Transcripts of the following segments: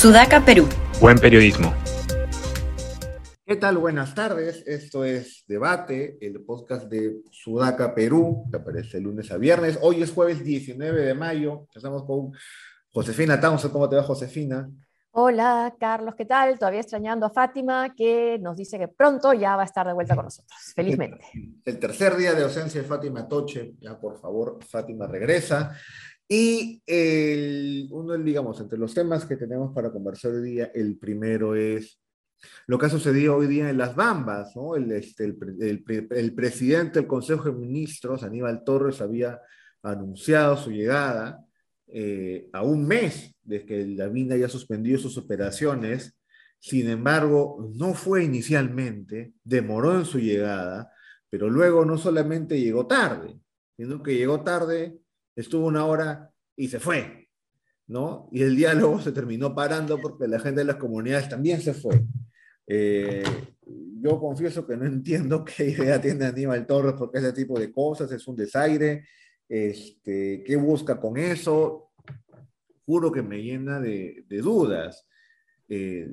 Sudaca, Perú. Buen periodismo. ¿Qué tal? Buenas tardes. Esto es Debate, el podcast de Sudaca, Perú, que aparece lunes a viernes. Hoy es jueves 19 de mayo. Estamos con Josefina Townsend. ¿Cómo te va, Josefina? Hola, Carlos, ¿qué tal? Todavía extrañando a Fátima, que nos dice que pronto ya va a estar de vuelta con nosotros. Felizmente. El tercer día de ausencia de Fátima Toche. Ya, por favor, Fátima regresa. Y uno, digamos, entre los temas que tenemos para conversar hoy día, el primero es lo que ha sucedido hoy día en las Bambas, ¿no? El, este, el, el, presidente del Consejo de Ministros, Aníbal Torres, había anunciado su llegada eh, a un mes de que la mina haya suspendido sus operaciones. Sin embargo, no fue inicialmente, demoró en su llegada, pero luego no solamente llegó tarde, sino que llegó tarde, estuvo una hora y se fue, ¿no? Y el diálogo se terminó parando porque la gente de las comunidades también se fue. Eh, yo confieso que no entiendo qué idea tiene Aníbal Torres porque ese tipo de cosas es un desaire. Este, ¿Qué busca con eso? Juro que me llena de, dudas. Eh,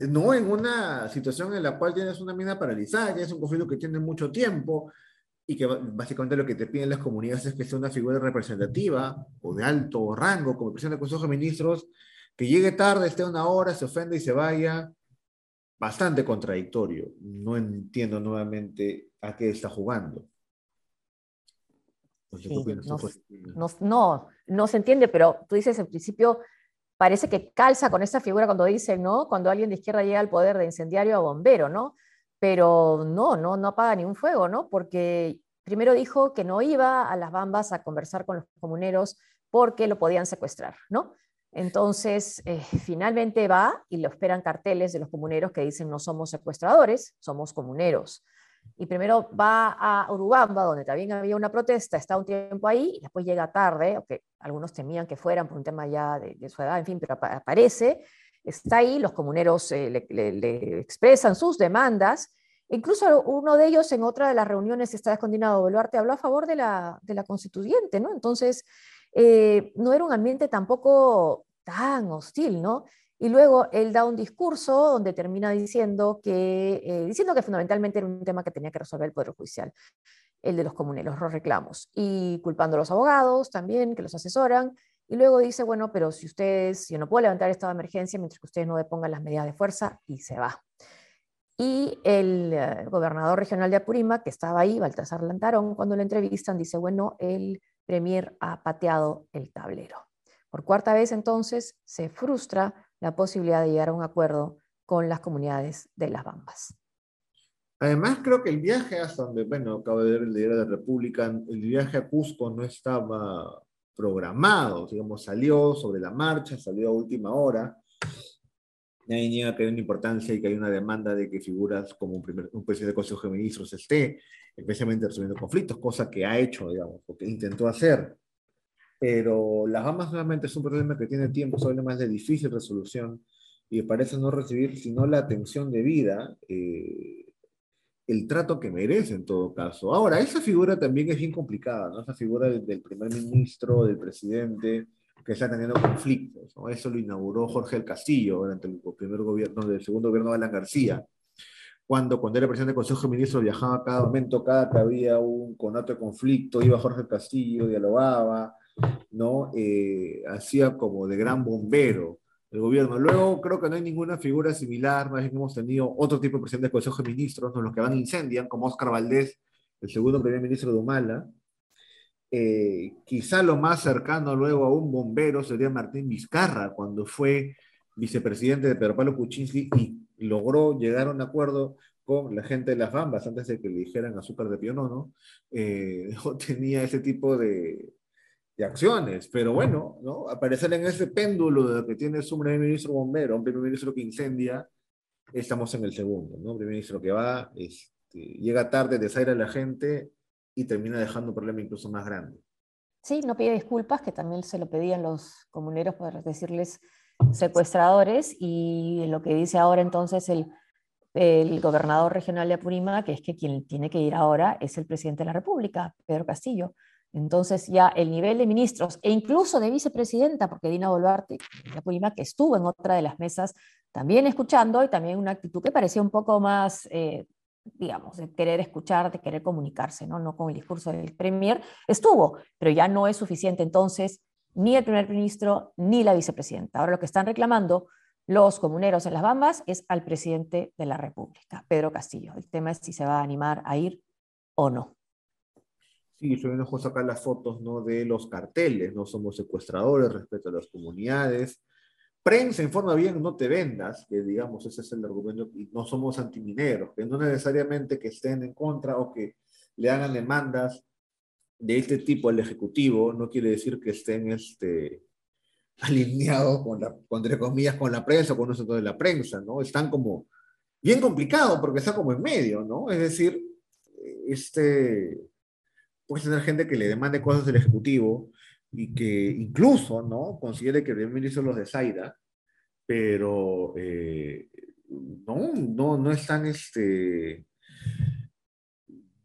no en una situación en la cual tienes una mina paralizada, es un conflicto que tiene mucho tiempo y que básicamente lo que te piden las comunidades es que sea una figura representativa o de alto rango, como presidente del Consejo de Ministros, que llegue tarde, esté una hora, se ofende y se vaya, bastante contradictorio. No entiendo nuevamente a qué está jugando. no, no, no, se entiende, pero tú dices en principio, parece que calza con esa figura cuando dicen, ¿no? Cuando alguien de izquierda llega al poder de incendiario a bombero, ¿no? Pero no, no, no apaga ni un fuego, ¿no? Porque primero dijo que no iba a las bambas a conversar con los comuneros porque lo podían secuestrar, ¿no? Entonces, eh, finalmente va y lo esperan carteles de los comuneros que dicen no somos secuestradores, somos comuneros. Y primero va a Urubamba, donde también había una protesta, está un tiempo ahí, y después llega tarde, aunque algunos temían que fueran por un tema ya de, su edad, en fin, pero aparece, está ahí, los comuneros eh, le, expresan sus demandas, Incluso uno de ellos en otra de las reuniones está escondido Boluarte habló a favor de la, de la constituyente, ¿no? Entonces, eh, no era un ambiente tampoco tan hostil, ¿no? Y luego él da un discurso donde termina diciendo que, eh, diciendo que fundamentalmente era un tema que tenía que resolver el Poder Judicial, el de los comuneros, los reclamos, y culpando a los abogados también que los asesoran. Y luego dice, bueno, pero si ustedes, yo no puedo levantar estado de emergencia mientras que ustedes no depongan las medidas de fuerza, y se va. Y el eh, gobernador regional de Apurímac, que estaba ahí, Baltasar Lantarón, cuando le entrevistan, dice, bueno, el Premier ha pateado el tablero. Por cuarta vez entonces se frustra la posibilidad de llegar a un acuerdo con las comunidades de las Bambas. Además, creo que el viaje hasta donde, bueno, acabo de ver el diario de República, el viaje a Cusco no estaba programado, digamos, salió sobre la marcha, salió a última hora. Nadie niega que hay una importancia y que hay una demanda de que figuras como un, primer, un presidente del Consejo de Ministros esté, especialmente resolviendo conflictos, cosa que ha hecho, digamos, porque intentó hacer. Pero las Bahamas nuevamente es un problema que tiene tiempo, es un de difícil resolución y parece no recibir sino la atención debida, eh, el trato que merece en todo caso. Ahora, esa figura también es bien complicada, ¿no? Esa figura del, del primer ministro, del presidente, que está teniendo conflictos. ¿no? Eso lo inauguró Jorge el Castillo durante el primer gobierno, del segundo gobierno de Alan García. Cuando, cuando era presidente del Consejo de Ministros, viajaba cada momento, cada que había un conato de conflicto, iba Jorge el Castillo, dialogaba, ¿no? Eh, hacía como de gran bombero el gobierno. Luego creo que no hay ninguna figura similar, más bien hemos tenido otro tipo de presidente del Consejo de Ministros, los que van a incendian, como Oscar Valdés, el segundo primer ministro de Humala, eh, quizá lo más cercano luego a un bombero sería Martín Vizcarra, cuando fue vicepresidente de Pedro Pablo Kuczynski y logró llegar a un acuerdo con la gente de las Bambas, antes de que le dijeran azúcar de pionono, eh, tenía ese tipo de, acciones. Pero bueno, ¿no? aparecer en ese péndulo de lo que tiene un primer ministro bombero, un primer ministro que incendia, estamos en el segundo, ¿no? Un primer ministro que va, este, llega tarde, desaira a la gente y termina dejando un problema incluso más grande. Sí, no pide disculpas, que también se lo pedían los comuneros por decirles secuestradores, y lo que dice ahora entonces el, el gobernador regional de Apurímac, que es que quien tiene que ir ahora es el presidente de la República, Pedro Castillo. Entonces ya el nivel de ministros e incluso de vicepresidenta, porque Dina Boluarte, que estuvo en otra de las mesas también escuchando y también una actitud que parecía un poco más, eh, digamos, de querer escuchar, de querer comunicarse, ¿no? no con el discurso del Premier, estuvo, pero ya no es suficiente entonces ni el primer ministro ni la vicepresidenta. Ahora lo que están reclamando los comuneros en las Bambas es al presidente de la República, Pedro Castillo. El tema es si se va a animar a ir o no. Sí, yo enojo sacar las fotos ¿no? de los carteles, no somos secuestradores respecto a las comunidades. Prensa informa bien, no te vendas, que digamos ese es el argumento, y no somos antimineros, que no necesariamente que estén en contra o que le hagan demandas de este tipo al Ejecutivo, no quiere decir que estén este, alineados con la, entre comillas, con la prensa o con nosotros de la prensa, ¿no? Están como bien complicados porque está como en medio, ¿no? Es decir, este, puede tener gente que le demande cosas del Ejecutivo y que incluso, ¿no? Considere que el ministro los de Zaida, pero eh, no, no, no están, este,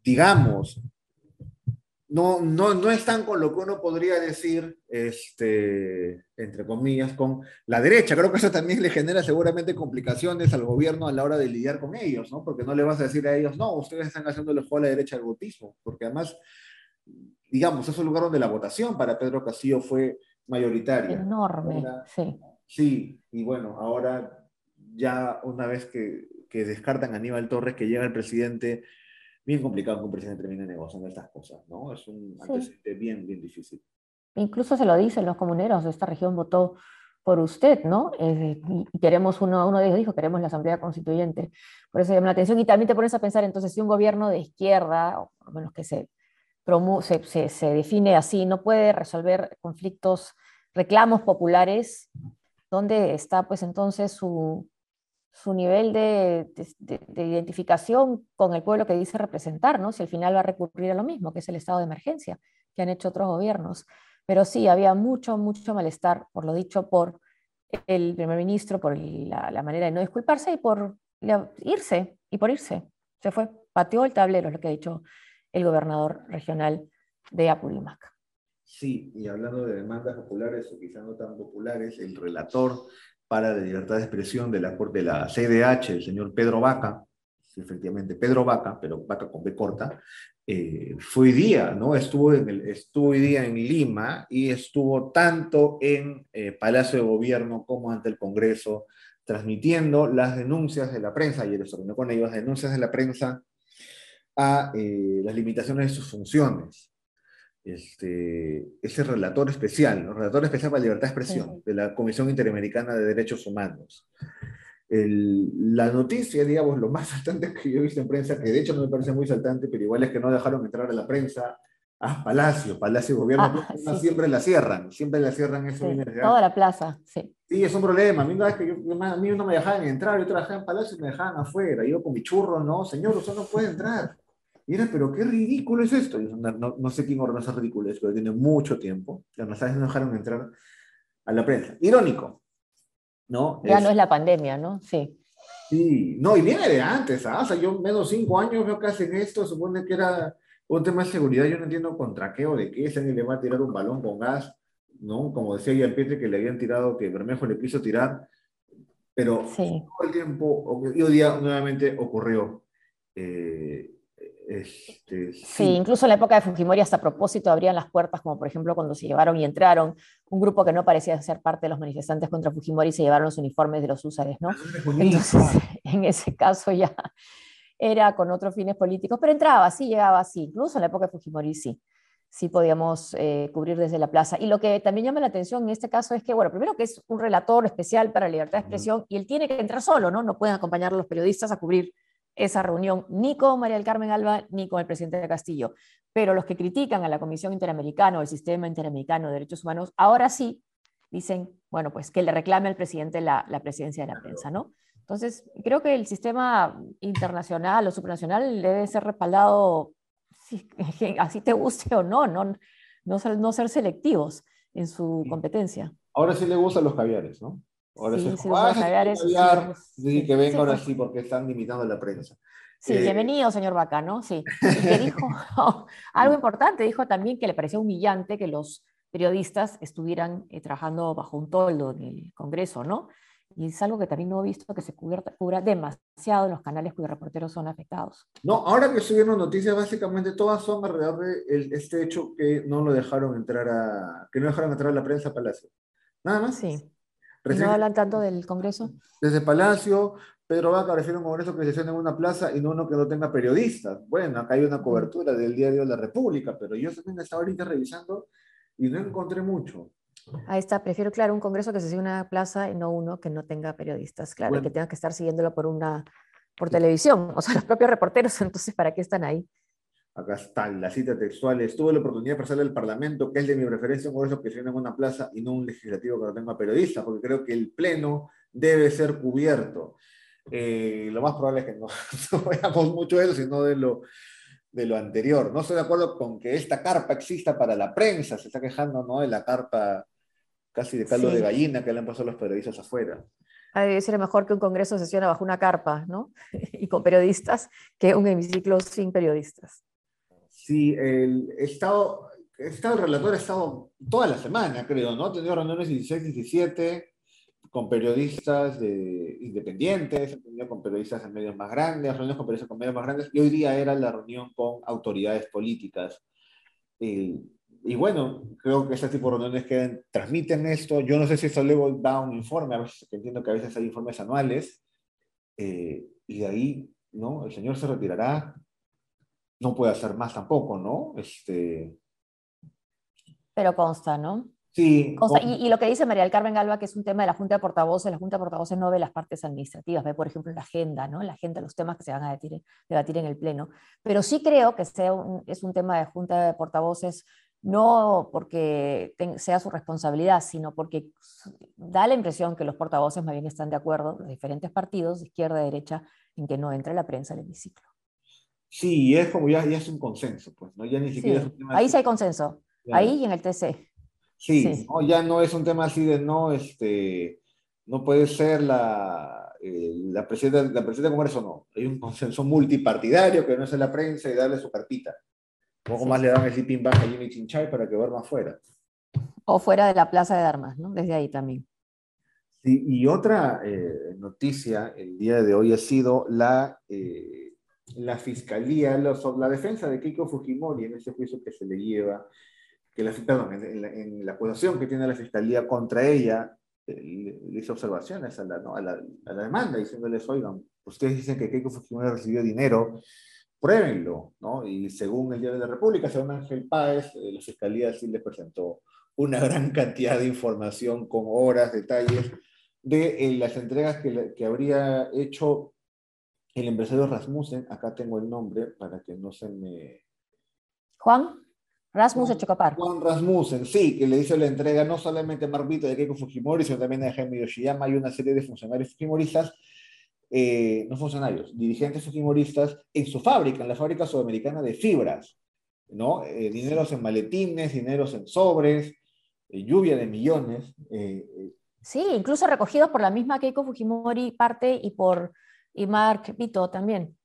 digamos, no, no, no están con lo que uno podría decir, este, entre comillas, con la derecha. Creo que eso también le genera seguramente complicaciones al gobierno a la hora de lidiar con ellos, ¿no? Porque no le vas a decir a ellos, no, ustedes están haciendo el juego a la derecha del votismo, porque además, digamos, es un lugar donde la votación para Pedro Castillo fue mayoritaria. Enorme, sí. Sí, y bueno, ahora ya una vez que, que descartan a Aníbal Torres, que llega el presidente bien complicado que un presidente termine negociando estas cosas, ¿no? Es un antecedente bien, bien difícil. Incluso se lo dicen los comuneros, esta región votó por usted, ¿no? Eh, y queremos, uno, uno de ellos dijo, queremos la Asamblea Constituyente. Por eso llama la atención y también te pones a pensar, entonces, si un gobierno de izquierda, o por lo menos que se, se, define así, no puede resolver conflictos, reclamos populares, ¿dónde está pues entonces su, su nivel de, identificación con el pueblo que dice representar, ¿no? Si al final va a recurrir a lo mismo, que es el estado de emergencia que han hecho otros gobiernos. Pero sí, había mucho, mucho malestar, por lo dicho por el primer ministro, por la, manera de no disculparse y por irse, y por irse. Se fue, pateó el tablero, es lo que ha dicho el gobernador regional de Apurímac. Sí, y hablando de demandas populares o quizá no tan populares, el relator para la libertad de expresión de la, de la CDH, el señor Pedro Vaca, efectivamente Pedro Vaca, pero Vaca con B corta, eh, fue hoy día, ¿no? Estuvo, en el, estuvo hoy día en Lima y estuvo tanto en eh, Palacio de Gobierno como ante el Congreso, transmitiendo las denuncias de la prensa, ayer se reunió con ellos, las denuncias de la prensa a eh, las limitaciones de sus funciones este, ese relator especial, el relator especial para libertad de expresión de la Comisión Interamericana de Derechos Humanos. la noticia, digamos, lo más saltante que yo he visto en prensa, que de hecho no me parece muy saltante, pero igual es que no dejaron entrar a la prensa a Palacio, Palacio Gobierno, ah, siempre la cierran, siempre la cierran eso. toda la plaza, sí. Sí, es un problema. A mí, no, es que yo, a mí no me dejaban entrar, yo trabajaba en Palacio y me dejaban afuera. Yo con mi churro, no, señor, usted no puede entrar. Y era, pero qué ridículo es esto. no, no, sé quién ordenó esa ridiculez, pero tiene mucho tiempo. Las mensajes no dejaron entrar a la prensa. Irónico, ¿no? Ya no es la pandemia, ¿no? Sí. Sí, no, y viene de antes, ¿ah? O sea, yo menos cinco años veo que hacen esto, supone que era un tema de seguridad, yo no entiendo contra qué o de qué, si alguien le va a tirar un balón con gas, ¿no? Como decía Ian Pietre que le habían tirado, que Bermejo le quiso tirar, pero todo el tiempo, y hoy día nuevamente ocurrió. Eh, este, sí. incluso en la época de Fujimori hasta a propósito abrían las puertas, como por ejemplo cuando se llevaron y entraron un grupo que no parecía ser parte de los manifestantes contra Fujimori se llevaron los uniformes de los húsares, ¿no? Entonces, en ese caso ya era con otros fines políticos, pero entraba, sí, llegaba así, incluso en la época de Fujimori sí, sí podíamos eh, cubrir desde la plaza. Y lo que también llama la atención en este caso es que, bueno, primero que es un relator especial para libertad de expresión y él tiene que entrar solo, ¿no? No pueden acompañar a los periodistas a cubrir esa reunión ni con María del Carmen Alba ni con el presidente de Castillo. Pero los que critican a la Comisión Interamericana o el Sistema Interamericano de Derechos Humanos, ahora sí dicen, bueno, pues que le reclame al presidente la, la presidencia de la prensa, ¿no? Entonces, creo que el sistema internacional o supranacional debe ser respaldado, así te guste o no, no, no, ser, no ser selectivos en su competencia. Ahora sí le gustan los caviares, ¿no? Ahora sí, sí, sí, que venga ahora sí porque están limitando la prensa. Sí, Eh, bienvenido, señor Vaca, ¿no? Sí. Y que dijo algo importante, dijo también que le parecía humillante que los periodistas estuvieran eh, trabajando bajo un toldo en el Congreso, ¿no? Y es algo que también no he visto que se cubra, cubra demasiado en los canales cuyos reporteros son afectados. No, ahora que estoy viendo noticias, básicamente todas son alrededor de el- este hecho que no lo dejaron entrar a, que no dejaron entrar a la prensa a Palacio. Nada más. Sí. ¿Y Recién- no hablan tanto del Congreso? desde Palacio, Pedro Vaca refiere a un congreso que se sesiona en una plaza y no uno que no tenga periodistas. Bueno, acá hay una cobertura del diario La República, pero yo también estaba ahorita revisando y no encontré mucho. Ahí está, prefiero, claro, un Congreso que se siga en una plaza y no uno que no tenga periodistas, claro, y que tenga que estar siguiéndolo por una por televisión, o sea, los propios reporteros, entonces, ¿para qué están ahí? Acá está la cita textual. Tuve la oportunidad de pasarle al Parlamento, que es de mi preferencia, un congreso que se en una plaza y no un legislativo que no tenga periodistas, porque creo que el Pleno debe ser cubierto. Eh, lo más probable es que no, no veamos mucho de eso, sino de lo, de lo anterior. No estoy de acuerdo con que esta carpa exista para la prensa, se está quejando ¿no? de la carpa casi de caldo Sí. de gallina que le han pasado los periodistas afuera. Ha de ser mejor que un Congreso sesiona bajo una carpa, ¿no? y con periodistas, que un hemiciclo sin periodistas. Sí, el Estado, Estado el relator ha estado toda la semana, creo, ¿no? Ha tenido reuniones 16, 17 con periodistas de, independientes, con periodistas en medios más grandes, reuniones con periodistas con medios más grandes, y hoy día era la reunión con autoridades políticas. Eh, y bueno, creo que ese tipo de reuniones que transmiten esto. Yo no sé si esto luego da un informe, a veces entiendo que a veces hay informes anuales, eh, y de ahí, ¿no? El señor se retirará, no puede hacer más tampoco, ¿no? Este, Pero consta, ¿no? sí, Consta- con- y, y lo que dice María del Carmen Galva, que es un tema de la Junta de Portavoces, la Junta de Portavoces no ve las partes administrativas, ve, por ejemplo, la agenda, ¿no? La agenda, los temas que se van a debatir, debatir en el Pleno. Pero sí creo que sea un- es un tema de Junta de Portavoces, no porque sea su responsabilidad, sino porque da la impresión que los portavoces más bien están de acuerdo, los diferentes partidos, de izquierda, derecha, en que no entre la prensa al hemiciclo. Sí, es como ya, ya es un consenso, pues, ¿no? Ya ni Sí, siquiera es un tema ahí sí hay consenso, ya- ahí y en el TC. Sí, sí. ¿no? ya no es un tema así de no, este, no puede ser la, eh, la presidenta, la presidenta del Congreso, no. Hay un consenso multipartidario que no es en la prensa y darle su carpita. Un poco Sí. más le dan el zipping back a Jimmy Chinchay para que duerma afuera. O fuera de la Plaza de Armas, ¿no? Desde ahí también. Sí, y otra eh, noticia el día de hoy ha sido la, eh, la fiscalía, sobre la defensa de Keiko Fujimori en ese juicio que se le lleva, que la, perdón, en, la, en la acusación que tiene la fiscalía contra ella, eh, le, hizo observaciones a la, ¿no? a, la, a la demanda diciéndoles, oigan, ustedes dicen que Keiko Fujimori recibió dinero, pruébenlo, ¿no? Y según el Diario de la República, según Ángel Páez, eh, la fiscalía sí le presentó una gran cantidad de información con horas, detalles de eh, las entregas que, que habría hecho el empresario Rasmussen. Acá tengo el nombre para que no se me... Juan, Rasmus Juan- Echecopar. Juan Rasmussen, sí, que le hizo la entrega no solamente a Marbito de Keiko Fujimori, sino también a Jaime Yoshiyama y una serie de funcionarios fujimoristas, eh, no funcionarios, dirigentes fujimoristas, en su fábrica, en la fábrica sudamericana de fibras, ¿no? Eh, dineros en maletines, dineros en sobres, eh, lluvia de millones. eh, Sí, incluso recogidos por la misma Keiko Fujimori parte y por y Mark Vito también.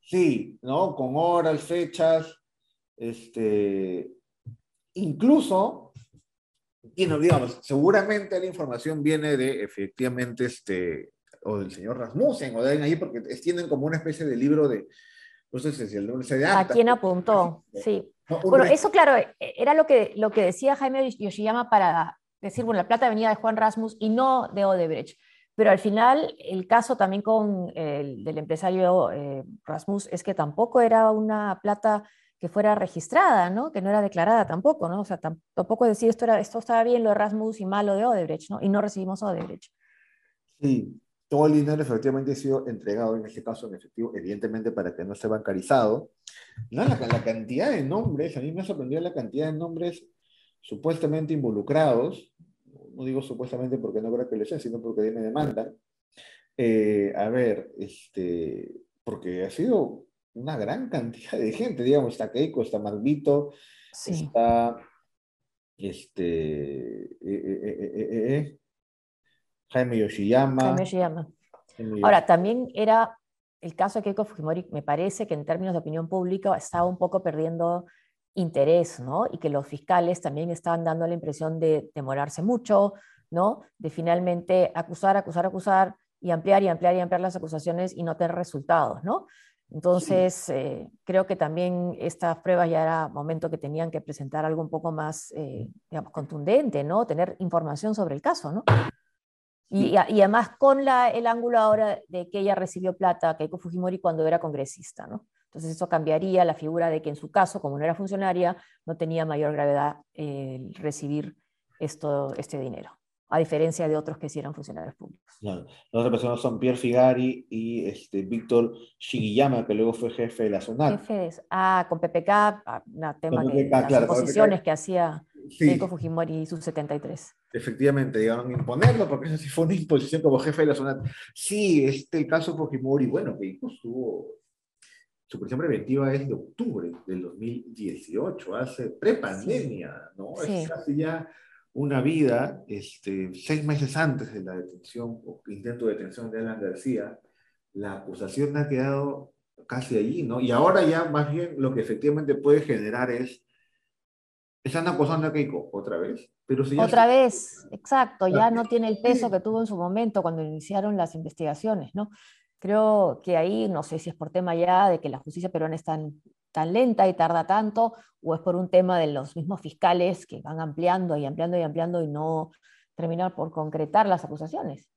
Sí, ¿no? Con horas, fechas, este, incluso, y no, digamos, seguramente la información viene de efectivamente este, o del señor Rasmussen, o de alguien ahí, porque tienen como una especie de libro de, no sé si el nombre de ¿A quién apuntó? Sí. ¿no? Bueno, eso claro, e- era lo que, lo que decía Jaime Yoshiyama para decir, bueno, la plata venía de Juan Rasmus y no de Odebrecht. Pero al final, el caso también con el empresario eh, Rasmus es que tampoco era una plata que fuera registrada, ¿no? Que no era declarada tampoco, ¿no? O sea, tam- tampoco decir esto, era, esto estaba bien lo de Rasmus y malo de Odebrecht, ¿no? Y no recibimos Odebrecht. Sí, todo el dinero efectivamente ha sido entregado, en este caso en efectivo, evidentemente para que no esté bancarizado. No, la cantidad de nombres, a mí me sorprendió la cantidad de nombres supuestamente involucrados, no digo supuestamente porque no creo que lo sean, sino porque me demandan. Eh, a ver, este, porque ha sido una gran cantidad de gente, digamos, está Keiko, está Marvito, Sí. está este, eh, eh, Jaime Yoshiyama. Jaime Yoshiyama. Jaime Ahora, también era el caso de Keiko Fujimori me parece que en términos de opinión pública estaba un poco perdiendo interés, ¿no? Y que los fiscales también estaban dando la impresión de demorarse mucho, ¿no? De finalmente acusar, acusar, acusar y ampliar y ampliar y ampliar las acusaciones y no tener resultados, ¿no? Entonces, eh, creo que también estas pruebas ya era momento que tenían que presentar algo un poco más, eh, digamos, contundente, ¿no? Tener información sobre el caso, ¿no? Y, además con la, el ángulo ahora de que ella recibió plata, Keiko Fujimori, cuando era congresista, ¿no? Entonces eso cambiaría la figura de que en su caso, como no era funcionaria, no tenía mayor gravedad el recibir esto, este dinero, a diferencia de otros que sí eran funcionarios públicos. Las otras personas son Pierre Figari y este, Víctor Shigiyama, que luego fue jefe de la SUNAT. ah, con PPK, ah, tema de las posiciones que hacía Keiko Fujimori y sus 73. Efectivamente, llegaron a imponerlo, porque eso sí fue una imposición como jefe de la SUNAT. Sí, este, el caso Fujimori, bueno, que estuvo su prisión preventiva es de octubre del 2018, hace prepandemia, ¿no? Es casi ya una vida, este, seis meses antes de la detención o intento de detención de Alan García, la acusación ha quedado casi allí, ¿no? Y ahora ya más bien lo que efectivamente puede generar es, están acusando a Keiko otra vez, pero si Otra vez, exacto, ya no tiene el peso que tuvo en su momento cuando iniciaron las investigaciones, ¿no? Creo que ahí, no sé si es por tema ya de que la justicia peruana es tan, tan lenta y tarda tanto, o es por un tema de los mismos fiscales que van ampliando y ampliando y ampliando y no terminar por concretar las acusaciones.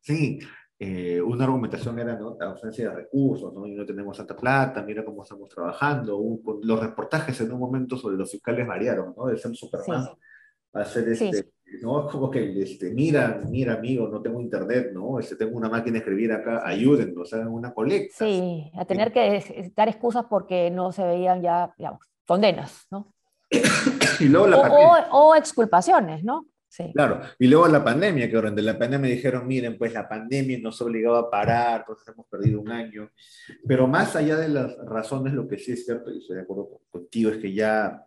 Sí, eh, una argumentación era ¿no? la ausencia de recursos, ¿no? y no tenemos tanta plata, mira cómo estamos trabajando. los reportajes en un momento sobre los fiscales variaron, ¿no? de ser Superman a ser este, ¿no? Como que, este, mira, mira, amigo, no tengo internet, ¿no? Este, tengo una máquina de escribir acá, ayúdennos, hagan una colecta. Sí, a tener que dar excusas porque no se veían ya, digamos, condenas, ¿no? y luego la o, o, exculpaciones, ¿no? Sí. Claro, y luego la pandemia, que durante la pandemia dijeron, miren, pues la pandemia nos obligaba a parar, entonces hemos perdido un año. Pero más allá de las razones, lo que sí es cierto, y estoy de acuerdo contigo, es que ya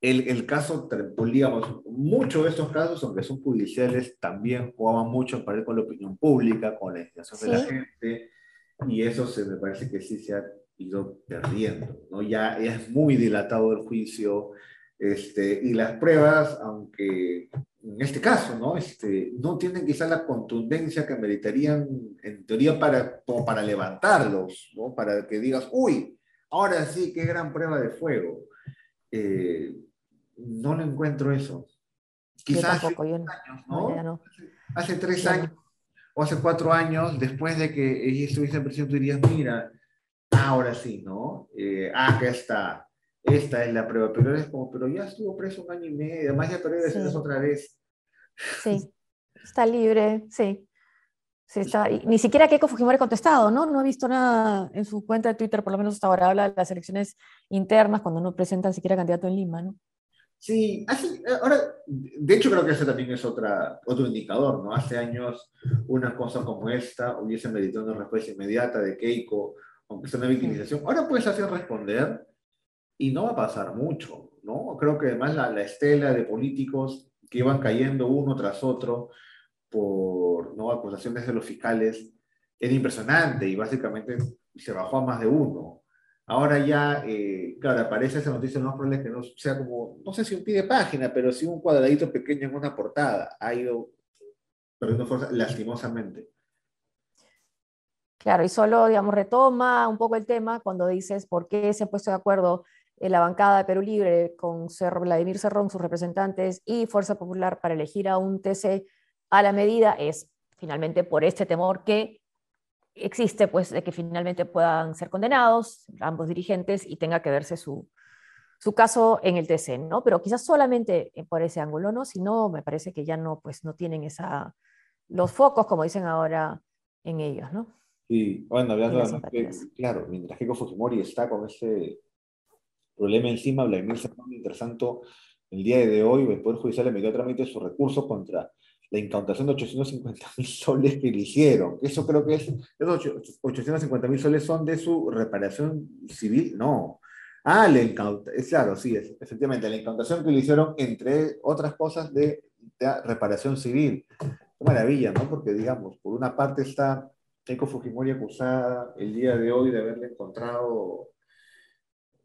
el, el, caso, pues, digamos, muchos de estos casos, aunque son judiciales, también jugaban mucho para con la opinión pública, con la legislación de la gente, y eso se me parece que sí se ha ido perdiendo, ¿no? Ya es muy dilatado el juicio, este, y las pruebas, aunque en este caso, ¿no? Este, no tienen quizá la contundencia que meritarían, en teoría, para, para levantarlos, ¿no? Para que digas, uy, ahora sí, qué gran prueba de fuego. Eh, no lo encuentro eso. Quizás hace, años, hace tres años o hace cuatro años, después de que ella estuviese en prisión, tú dirías, mira, ahora sí, ¿no? Eh, ah, acá está, esta es la prueba, pero es como, pero ya estuvo preso un año y medio, además ya todavía sí. otra vez. Sí, está libre, sí. sí está, ni siquiera Keiko Fujimori ha contestado, ¿no? No he visto nada en su cuenta de Twitter, por lo menos hasta ahora habla de las elecciones internas, cuando no presentan siquiera candidato en Lima, ¿no? Sí, hace, ahora, de hecho creo que ese también es otra, otro indicador, ¿no? Hace años una cosa como esta hubiese meditado una respuesta inmediata de Keiko, aunque sea una victimización. Ahora puedes hacer responder y no va a pasar mucho, ¿no? Creo que además la, la estela de políticos que iban cayendo uno tras otro por ¿no? acusaciones de los fiscales era impresionante y básicamente se bajó a más de uno. Ahora ya, eh, claro, aparece esa noticia, no es que no sea como, no sé si un pie de página, pero sí un cuadradito pequeño en una portada. Ha ido perdiendo fuerza lastimosamente. Claro, y solo, digamos, retoma un poco el tema cuando dices por qué se ha puesto de acuerdo en la bancada de Perú Libre con Vladimir Cerrón, sus representantes, y Fuerza Popular para elegir a un TC a la medida, es finalmente por este temor que existe pues de que finalmente puedan ser condenados ambos dirigentes y tenga que verse su, su caso en el TC, ¿no? Pero quizás solamente por ese ángulo, ¿no? Si no, me parece que ya no, pues no tienen esa, los focos, como dicen ahora, en ellos, ¿no? Sí, bueno, hablando que, claro, mientras Keiko Fujimori está con ese problema encima, Vladimir Serrano, mientras tanto, el día de hoy el Poder Judicial emitió trámite su recurso contra la incautación de 850 mil soles que le hicieron. Eso creo que es, esos 850 mil soles son de su reparación civil, no. Ah, la incautación, claro, sí, es, efectivamente, la incautación que le hicieron, entre otras cosas, de, reparación civil. Qué maravilla, ¿no? Porque, digamos, por una parte está Keiko Fujimori acusada el día de hoy de haberle encontrado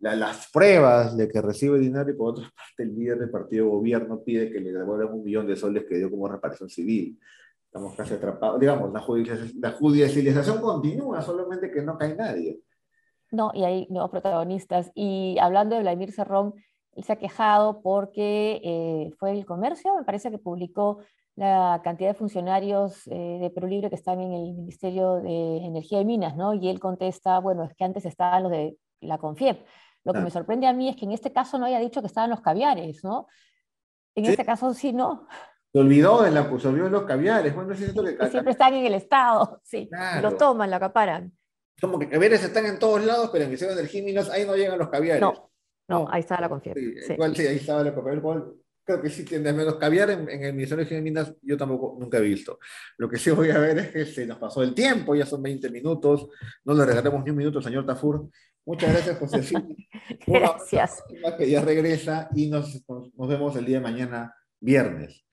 las pruebas de que recibe dinero y por otra parte el líder del partido gobierno pide que le devuelvan un millón de soles que dio como reparación civil. Estamos casi atrapados. Digamos, la, la judicialización continúa, solamente que no cae nadie. No, y hay nuevos protagonistas. Y hablando de Vladimir Cerrón, él se ha quejado porque eh, fue el comercio, me parece que publicó la cantidad de funcionarios eh, de Perú Libre que están en el Ministerio de Energía y Minas, ¿no? Y él contesta, bueno, es que antes estaban los de la CONFIEP. Lo que me sorprende a mí es que en este caso no haya dicho que estaban los caviares, ¿no? En este caso sí, no. Se olvidó de, la, se olvidó de los caviares. Bueno, es que, siempre están en el Estado, sí. Los toman, lo acaparan. Como que caviares están en todos lados, pero en el Ministerio de Energía y Minas ahí no llegan los caviares. No, no, ahí estaba la confianza. Sí, Igual sí, ahí estaba la confianza. Creo que sí tiene menos caviar en, el Ministerio de Minas, yo tampoco nunca he visto. Lo que sí voy a ver es que se nos pasó el tiempo, ya son 20 minutos, no le regalemos ni un minuto al señor Tafur. Muchas gracias, Josefina. gracias. Que ya regresa y nos, nos, vemos el día de mañana, viernes.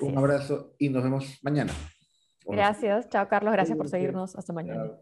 Un abrazo y nos vemos mañana. Gracias. Chao, Carlos. Gracias por seguirnos. Hasta mañana.